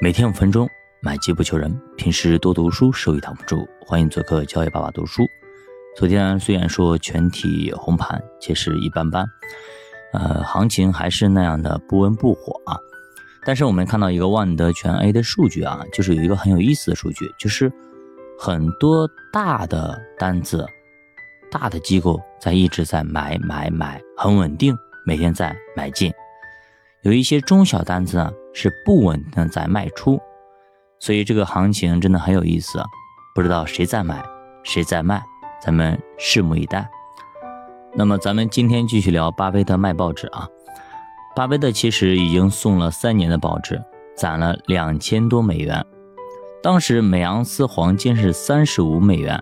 每天五分钟，买机不求人。平时多读书，收益挡不住。欢迎做客教育爸爸读书。昨天虽然说全体红盘，其实一般般，呃，行情还是那样的不温不火啊。但是我们看到一个万德全 A 的数据啊，就是有一个很有意思的数据，就是很多大的单子、大的机构在一直在买买买，很稳定，每天在买进。有一些中小单子呢是不稳定在卖出，所以这个行情真的很有意思，不知道谁在买，谁在卖，咱们拭目以待。那么咱们今天继续聊巴菲特卖报纸啊，巴菲特其实已经送了三年的报纸，攒了两千多美元。当时每盎司黄金是三十五美元，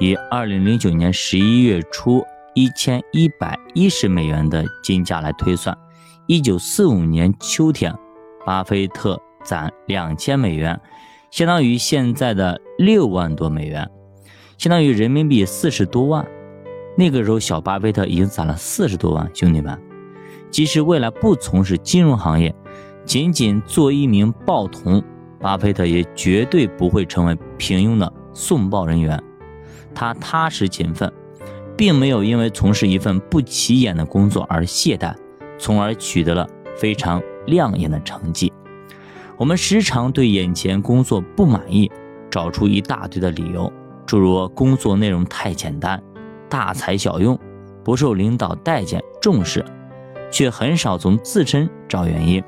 以二零零九年十一月初一千一百一十美元的金价来推算。一九四五年秋天，巴菲特攒两千美元，相当于现在的六万多美元，相当于人民币四十多万。那个时候，小巴菲特已经攒了四十多万。兄弟们，即使未来不从事金融行业，仅仅做一名报童，巴菲特也绝对不会成为平庸的送报人员。他踏实勤奋，并没有因为从事一份不起眼的工作而懈怠。从而取得了非常亮眼的成绩。我们时常对眼前工作不满意，找出一大堆的理由，诸如工作内容太简单、大材小用、不受领导待见重视，却很少从自身找原因，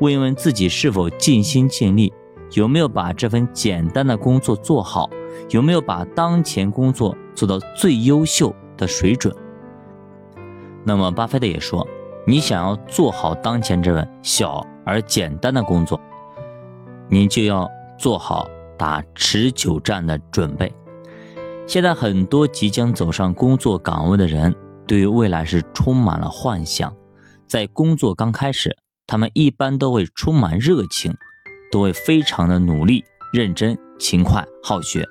问一问自己是否尽心尽力，有没有把这份简单的工作做好，有没有把当前工作做到最优秀的水准。那么，巴菲特也说。你想要做好当前这份小而简单的工作，你就要做好打持久战的准备。现在很多即将走上工作岗位的人，对于未来是充满了幻想。在工作刚开始，他们一般都会充满热情，都会非常的努力、认真、勤快、好学。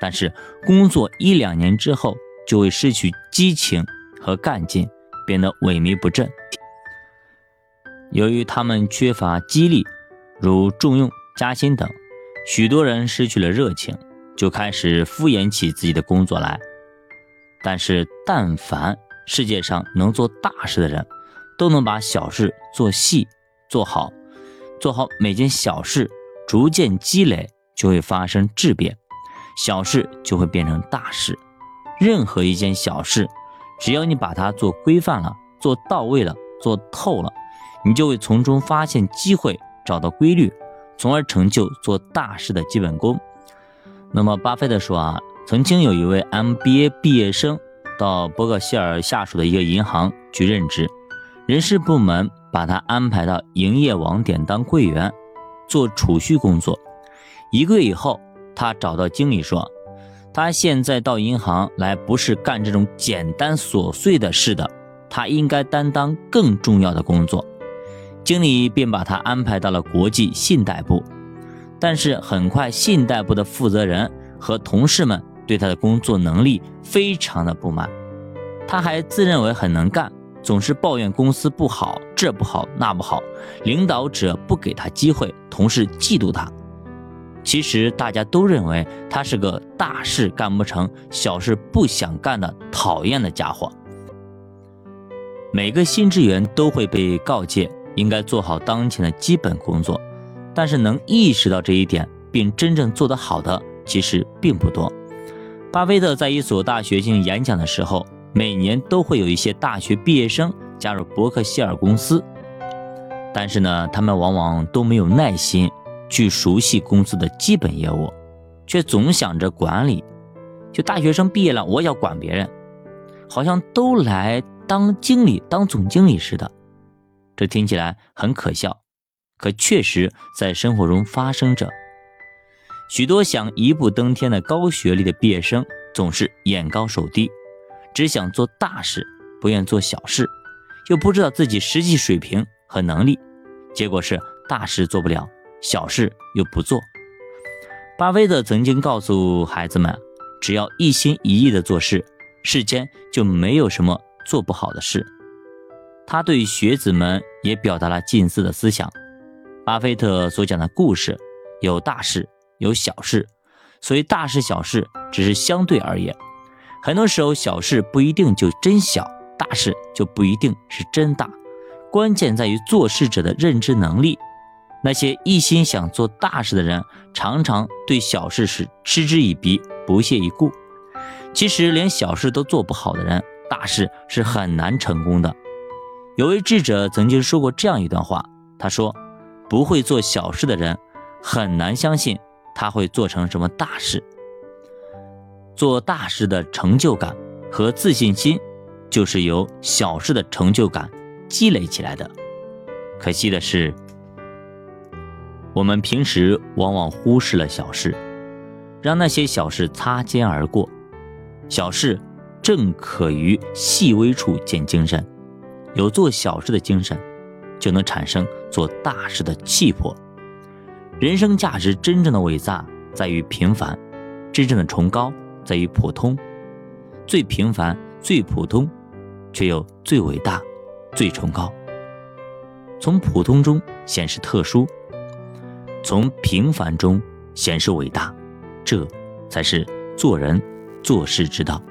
但是工作一两年之后，就会失去激情和干劲，变得萎靡不振。由于他们缺乏激励，如重用、加薪等，许多人失去了热情，就开始敷衍起自己的工作来。但是，但凡世界上能做大事的人，都能把小事做细、做好，做好每件小事，逐渐积累，就会发生质变，小事就会变成大事。任何一件小事，只要你把它做规范了、做到位了、做透了。你就会从中发现机会，找到规律，从而成就做大事的基本功。那么，巴菲特说啊，曾经有一位 MBA 毕业生到伯克希尔下属的一个银行去任职，人事部门把他安排到营业网点当柜员，做储蓄工作。一个月以后，他找到经理说，他现在到银行来不是干这种简单琐碎的事的，他应该担当更重要的工作。经理便把他安排到了国际信贷部，但是很快，信贷部的负责人和同事们对他的工作能力非常的不满。他还自认为很能干，总是抱怨公司不好，这不好那不好，领导者不给他机会，同事嫉妒他。其实大家都认为他是个大事干不成，小事不想干的讨厌的家伙。每个新职员都会被告诫。应该做好当前的基本工作，但是能意识到这一点并真正做得好的其实并不多。巴菲特在一所大学进行演讲的时候，每年都会有一些大学毕业生加入伯克希尔公司，但是呢，他们往往都没有耐心去熟悉公司的基本业务，却总想着管理。就大学生毕业了，我要管别人，好像都来当经理、当总经理似的。这听起来很可笑，可确实在生活中发生着。许多想一步登天的高学历的毕业生，总是眼高手低，只想做大事，不愿做小事，又不知道自己实际水平和能力，结果是大事做不了，小事又不做。巴菲特曾经告诉孩子们，只要一心一意的做事，世间就没有什么做不好的事。他对学子们也表达了近似的思想。巴菲特所讲的故事有大事，有小事，所以大事小事只是相对而言。很多时候，小事不一定就真小，大事就不一定是真大。关键在于做事者的认知能力。那些一心想做大事的人，常常对小事是嗤之以鼻、不屑一顾。其实，连小事都做不好的人，大事是很难成功的。有位智者曾经说过这样一段话，他说：“不会做小事的人，很难相信他会做成什么大事。做大事的成就感和自信心，就是由小事的成就感积累起来的。可惜的是。”我们平时往往忽视了小事，让那些小事擦肩而过。小事正可于细微处见精神，有做小事的精神，就能产生做大事的气魄。人生价值真正的伟大在于平凡，真正的崇高在于普通。最平凡、最普通，却又最伟大、最崇高。从普通中显示特殊。从平凡中显示伟大，这才是做人做事之道。